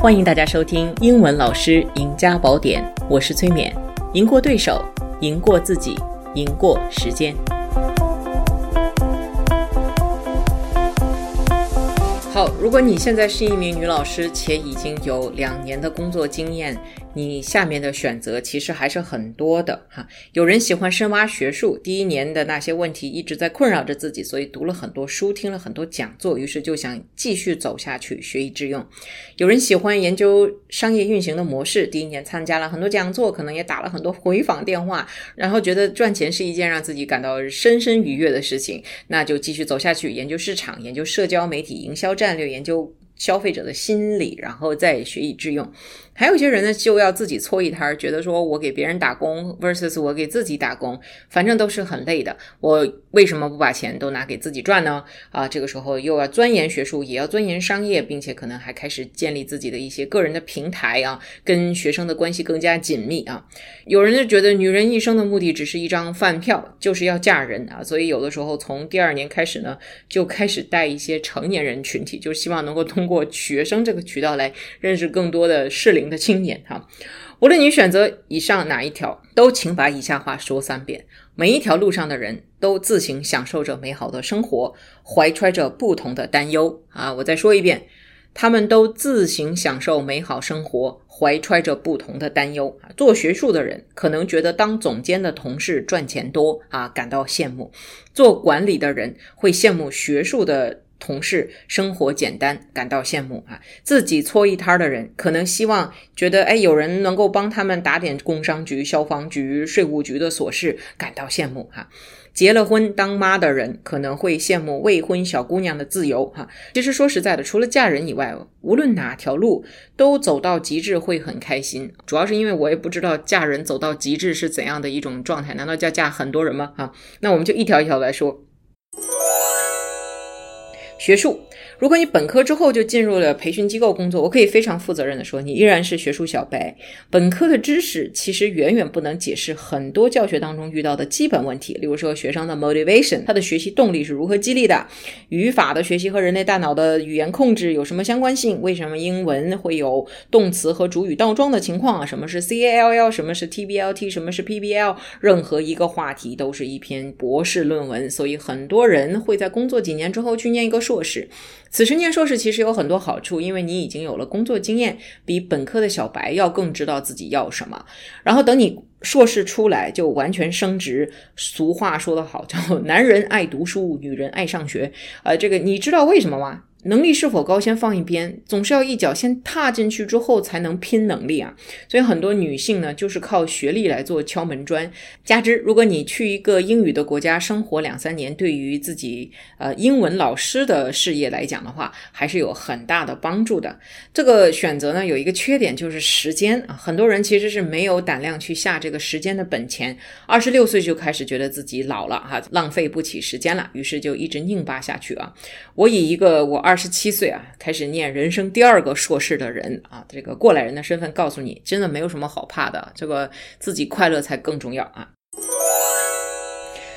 欢迎大家收听《英文老师赢家宝典》，我是崔勉，赢过对手，赢过自己，赢过时间。好，如果你现在是一名女老师，且已经有两年的工作经验。你下面的选择其实还是很多的哈。有人喜欢深挖学术，第一年的那些问题一直在困扰着自己，所以读了很多书，听了很多讲座，于是就想继续走下去，学以致用。有人喜欢研究商业运行的模式，第一年参加了很多讲座，可能也打了很多回访电话，然后觉得赚钱是一件让自己感到深深愉悦的事情，那就继续走下去，研究市场，研究社交媒体营销战略，研究消费者的心理，然后再学以致用。还有一些人呢，就要自己搓一摊儿，觉得说我给别人打工 versus 我给自己打工，反正都是很累的。我为什么不把钱都拿给自己赚呢？啊，这个时候又要钻研学术，也要钻研商业，并且可能还开始建立自己的一些个人的平台啊，跟学生的关系更加紧密啊。有人就觉得女人一生的目的只是一张饭票，就是要嫁人啊，所以有的时候从第二年开始呢，就开始带一些成年人群体，就是希望能够通过学生这个渠道来认识更多的适龄。的青年哈，无论你选择以上哪一条，都请把以下话说三遍。每一条路上的人都自行享受着美好的生活，怀揣着不同的担忧啊！我再说一遍，他们都自行享受美好生活，怀揣着不同的担忧！做学术的人可能觉得当总监的同事赚钱多啊，感到羡慕；做管理的人会羡慕学术的。同事生活简单，感到羡慕啊！自己搓一摊儿的人，可能希望觉得，哎，有人能够帮他们打点工商局、消防局、税务局的琐事，感到羡慕哈。结了婚当妈的人，可能会羡慕未婚小姑娘的自由哈。其实说实在的，除了嫁人以外，无论哪条路都走到极致会很开心。主要是因为我也不知道嫁人走到极致是怎样的一种状态，难道叫嫁很多人吗？哈，那我们就一条一条来说。学术。如果你本科之后就进入了培训机构工作，我可以非常负责任的说，你依然是学术小白。本科的知识其实远远不能解释很多教学当中遇到的基本问题，例如说学生的 motivation，他的学习动力是如何激励的？语法的学习和人类大脑的语言控制有什么相关性？为什么英文会有动词和主语倒装的情况啊？什么是 CALL？什么是 TBLT？什么是 PBL？任何一个话题都是一篇博士论文，所以很多人会在工作几年之后去念一个硕士。此时念硕士其实有很多好处，因为你已经有了工作经验，比本科的小白要更知道自己要什么。然后等你硕士出来，就完全升职。俗话说得好，叫“男人爱读书，女人爱上学”。呃，这个你知道为什么吗？能力是否高先放一边，总是要一脚先踏进去之后才能拼能力啊。所以很多女性呢，就是靠学历来做敲门砖。加之，如果你去一个英语的国家生活两三年，对于自己呃英文老师的事业来讲的话，还是有很大的帮助的。这个选择呢，有一个缺点就是时间啊，很多人其实是没有胆量去下这个时间的本钱。二十六岁就开始觉得自己老了哈，浪费不起时间了，于是就一直拧巴下去啊。我以一个我二。二十七岁啊，开始念人生第二个硕士的人啊，这个过来人的身份告诉你，真的没有什么好怕的，这个自己快乐才更重要啊。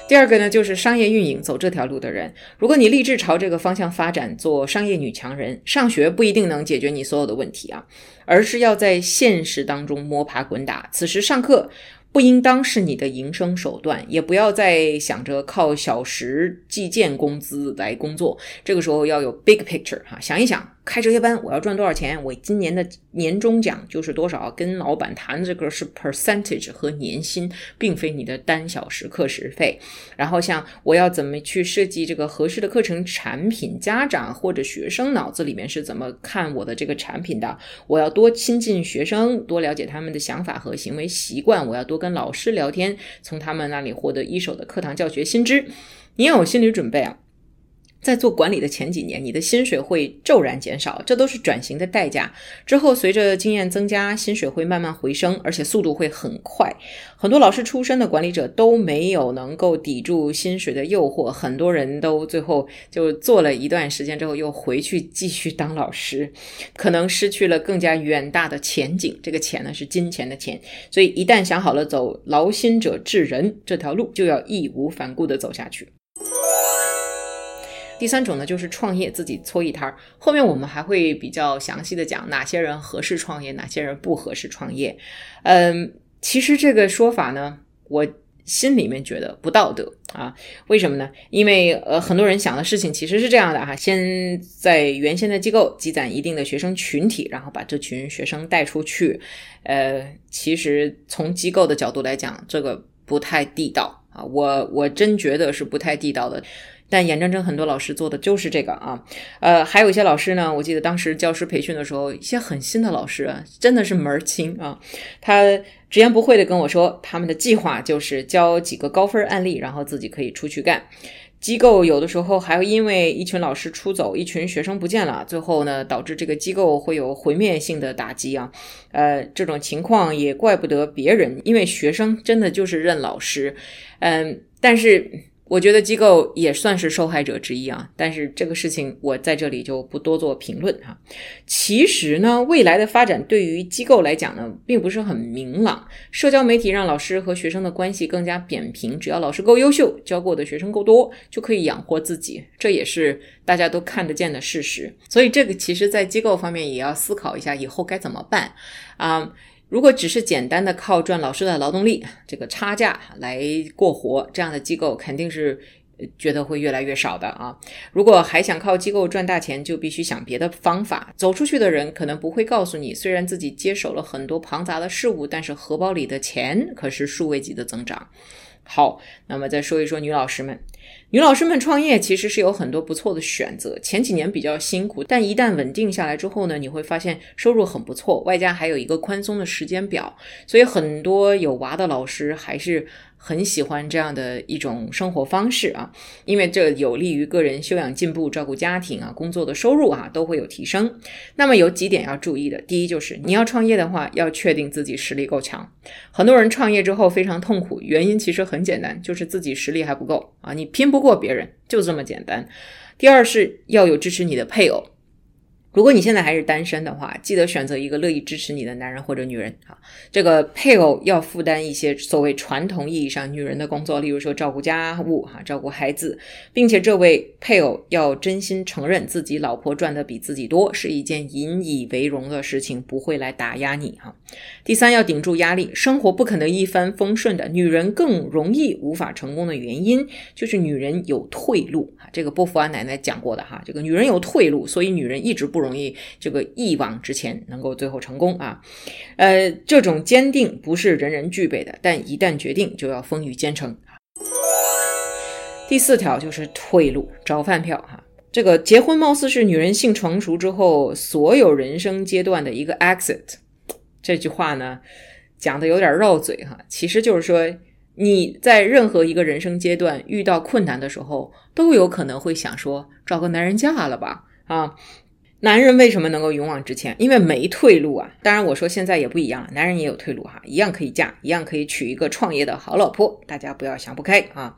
第二个呢，就是商业运营走这条路的人，如果你立志朝这个方向发展，做商业女强人，上学不一定能解决你所有的问题啊，而是要在现实当中摸爬滚打。此时上课。不应当是你的营生手段，也不要再想着靠小时计件工资来工作。这个时候要有 big picture 哈，想一想。开这些班，我要赚多少钱？我今年的年终奖就是多少？跟老板谈这个是 percentage 和年薪，并非你的单小时课时费。然后像我要怎么去设计这个合适的课程产品？家长或者学生脑子里面是怎么看我的这个产品的？我要多亲近学生，多了解他们的想法和行为习惯。我要多跟老师聊天，从他们那里获得一手的课堂教学新知。你要有心理准备啊。在做管理的前几年，你的薪水会骤然减少，这都是转型的代价。之后随着经验增加，薪水会慢慢回升，而且速度会很快。很多老师出身的管理者都没有能够抵住薪水的诱惑，很多人都最后就做了一段时间之后又回去继续当老师，可能失去了更加远大的前景。这个钱呢是金钱的钱，所以一旦想好了走劳心者治人这条路，就要义无反顾地走下去。第三种呢，就是创业自己搓一摊儿。后面我们还会比较详细的讲哪些人合适创业，哪些人不合适创业。嗯，其实这个说法呢，我。心里面觉得不道德啊？为什么呢？因为呃，很多人想的事情其实是这样的哈：先在原先的机构积攒一定的学生群体，然后把这群学生带出去。呃，其实从机构的角度来讲，这个不太地道啊。我我真觉得是不太地道的。但眼睁睁很多老师做的就是这个啊，呃，还有一些老师呢，我记得当时教师培训的时候，一些很新的老师啊，真的是门儿清啊，他直言不讳的跟我说，他们的计划就是教几个高分案例，然后自己可以出去干。机构有的时候还会因为一群老师出走，一群学生不见了，最后呢，导致这个机构会有毁灭性的打击啊，呃，这种情况也怪不得别人，因为学生真的就是认老师，嗯，但是。我觉得机构也算是受害者之一啊，但是这个事情我在这里就不多做评论哈。其实呢，未来的发展对于机构来讲呢，并不是很明朗。社交媒体让老师和学生的关系更加扁平，只要老师够优秀，教过的学生够多，就可以养活自己，这也是大家都看得见的事实。所以这个其实，在机构方面也要思考一下以后该怎么办啊。如果只是简单的靠赚老师的劳动力这个差价来过活，这样的机构肯定是觉得会越来越少的啊。如果还想靠机构赚大钱，就必须想别的方法。走出去的人可能不会告诉你，虽然自己接手了很多庞杂的事物，但是荷包里的钱可是数位级的增长。好，那么再说一说女老师们。女老师们创业其实是有很多不错的选择。前几年比较辛苦，但一旦稳定下来之后呢，你会发现收入很不错，外加还有一个宽松的时间表。所以很多有娃的老师还是。很喜欢这样的一种生活方式啊，因为这有利于个人修养进步、照顾家庭啊、工作的收入啊都会有提升。那么有几点要注意的，第一就是你要创业的话，要确定自己实力够强。很多人创业之后非常痛苦，原因其实很简单，就是自己实力还不够啊，你拼不过别人，就这么简单。第二是要有支持你的配偶。如果你现在还是单身的话，记得选择一个乐意支持你的男人或者女人啊。这个配偶要负担一些所谓传统意义上女人的工作，例如说照顾家务哈，照顾孩子，并且这位配偶要真心承认自己老婆赚的比自己多，是一件引以为荣的事情，不会来打压你哈。第三，要顶住压力，生活不可能一帆风顺的。女人更容易无法成功的原因，就是女人有退路啊。这个波伏娃奶奶讲过的哈，这个女人有退路，所以女人一直不。容容易，这个一往直前，能够最后成功啊！呃，这种坚定不是人人具备的，但一旦决定，就要风雨兼程。第四条就是退路，找饭票哈。这个结婚貌似是女人性成熟之后所有人生阶段的一个 exit。这句话呢，讲的有点绕嘴哈，其实就是说你在任何一个人生阶段遇到困难的时候，都有可能会想说找个男人嫁了吧啊。男人为什么能够勇往直前？因为没退路啊！当然，我说现在也不一样了，男人也有退路哈，一样可以嫁，一样可以娶一个创业的好老婆。大家不要想不开啊！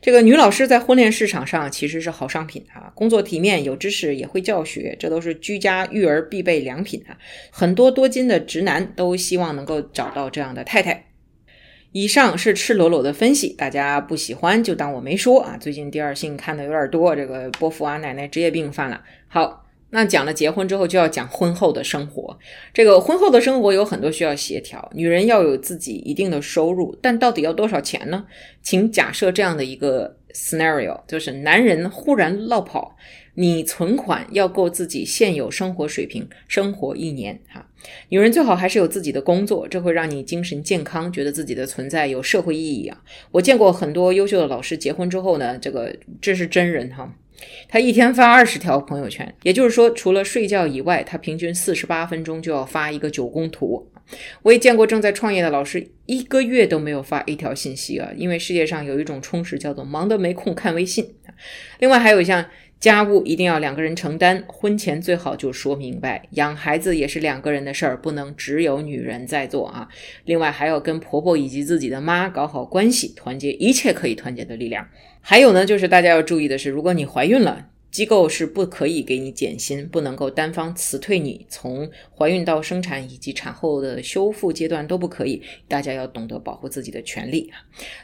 这个女老师在婚恋市场上其实是好商品啊，工作体面，有知识，也会教学，这都是居家育儿必备良品啊！很多多金的直男都希望能够找到这样的太太。以上是赤裸裸的分析，大家不喜欢就当我没说啊！最近第二性看的有点多，这个波伏娃奶奶职业病犯了。好。那讲了结婚之后，就要讲婚后的生活。这个婚后的生活有很多需要协调。女人要有自己一定的收入，但到底要多少钱呢？请假设这样的一个 scenario，就是男人忽然落跑，你存款要够自己现有生活水平生活一年哈。女人最好还是有自己的工作，这会让你精神健康，觉得自己的存在有社会意义啊。我见过很多优秀的老师结婚之后呢，这个这是真人哈。他一天发二十条朋友圈，也就是说，除了睡觉以外，他平均四十八分钟就要发一个九宫图。我也见过正在创业的老师，一个月都没有发一条信息啊，因为世界上有一种充实叫做忙得没空看微信。另外还有像。家务一定要两个人承担，婚前最好就说明白。养孩子也是两个人的事儿，不能只有女人在做啊。另外还要跟婆婆以及自己的妈搞好关系，团结一切可以团结的力量。还有呢，就是大家要注意的是，如果你怀孕了，机构是不可以给你减薪，不能够单方辞退你，从怀孕到生产以及产后的修复阶段都不可以。大家要懂得保护自己的权利啊！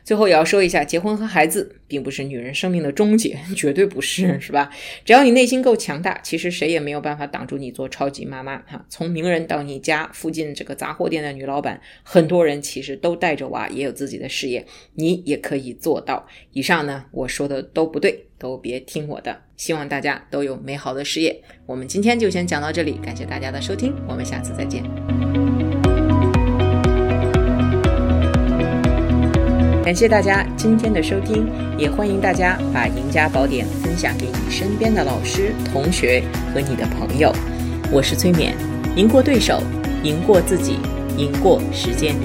最后也要说一下，结婚和孩子并不是女人生命的终结，绝对不是，是吧？只要你内心够强大，其实谁也没有办法挡住你做超级妈妈哈！从名人到你家附近这个杂货店的女老板，很多人其实都带着娃，也有自己的事业，你也可以做到。以上呢，我说的都不对。都别听我的，希望大家都有美好的事业。我们今天就先讲到这里，感谢大家的收听，我们下次再见。感谢大家今天的收听，也欢迎大家把《赢家宝典》分享给你身边的老师、同学和你的朋友。我是崔勉，赢过对手，赢过自己，赢过时间。